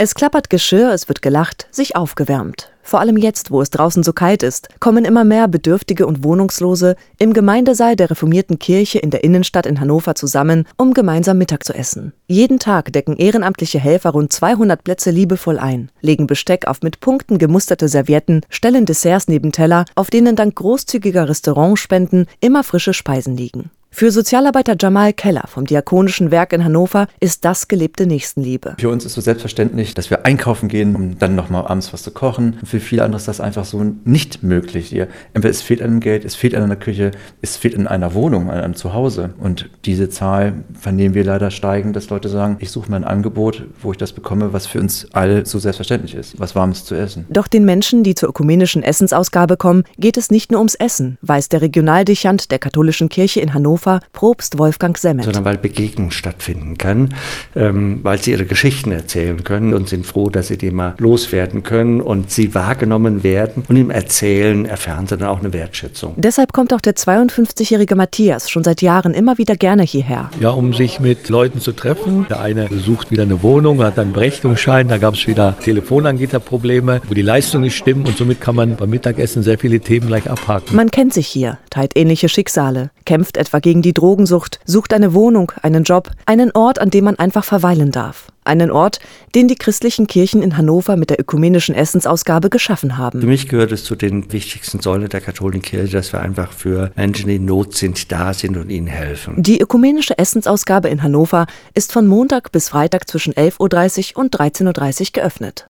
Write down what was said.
Es klappert Geschirr, es wird gelacht, sich aufgewärmt. Vor allem jetzt, wo es draußen so kalt ist, kommen immer mehr Bedürftige und Wohnungslose im Gemeindesaal der reformierten Kirche in der Innenstadt in Hannover zusammen, um gemeinsam Mittag zu essen. Jeden Tag decken ehrenamtliche Helfer rund 200 Plätze liebevoll ein, legen Besteck auf mit Punkten gemusterte Servietten, stellen Desserts neben Teller, auf denen dank großzügiger Restaurantspenden immer frische Speisen liegen. Für Sozialarbeiter Jamal Keller vom Diakonischen Werk in Hannover ist das gelebte Nächstenliebe. Für uns ist so selbstverständlich, dass wir einkaufen gehen, um dann nochmal abends was zu kochen. Für viele andere ist das einfach so nicht möglich. Entweder es fehlt an dem Geld, es fehlt an einer Küche, es fehlt in einer Wohnung, an einem Zuhause. Und diese Zahl vernehmen wir leider steigen, dass Leute sagen, ich suche mir ein Angebot, wo ich das bekomme, was für uns alle so selbstverständlich ist, was Warmes zu essen. Doch den Menschen, die zur ökumenischen Essensausgabe kommen, geht es nicht nur ums Essen, weiß der Regionaldechant der katholischen Kirche in Hannover, Hannover Propst Wolfgang Semmet. Sondern weil Begegnung stattfinden kann, ähm, weil sie ihre Geschichten erzählen können und sind froh, dass sie die mal loswerden können und sie wahrgenommen werden. Und im Erzählen erfahren sie dann auch eine Wertschätzung. Deshalb kommt auch der 52-jährige Matthias schon seit Jahren immer wieder gerne hierher. Ja, um sich mit Leuten zu treffen. Der eine sucht wieder eine Wohnung, hat einen Berechtigungsschein, da gab es wieder Telefonanbieterprobleme, wo die Leistung nicht stimmt und somit kann man beim Mittagessen sehr viele Themen gleich abhaken. Man kennt sich hier, teilt ähnliche Schicksale, kämpft etwa gegen die Drogensucht, sucht eine Wohnung, einen Job, einen Ort, an dem man einfach verweilen darf. Einen Ort, den die christlichen Kirchen in Hannover mit der ökumenischen Essensausgabe geschaffen haben. Für mich gehört es zu den wichtigsten Säulen der katholischen Kirche, dass wir einfach für Menschen, die in Not sind, da sind und ihnen helfen. Die ökumenische Essensausgabe in Hannover ist von Montag bis Freitag zwischen 11.30 Uhr und 13.30 Uhr geöffnet.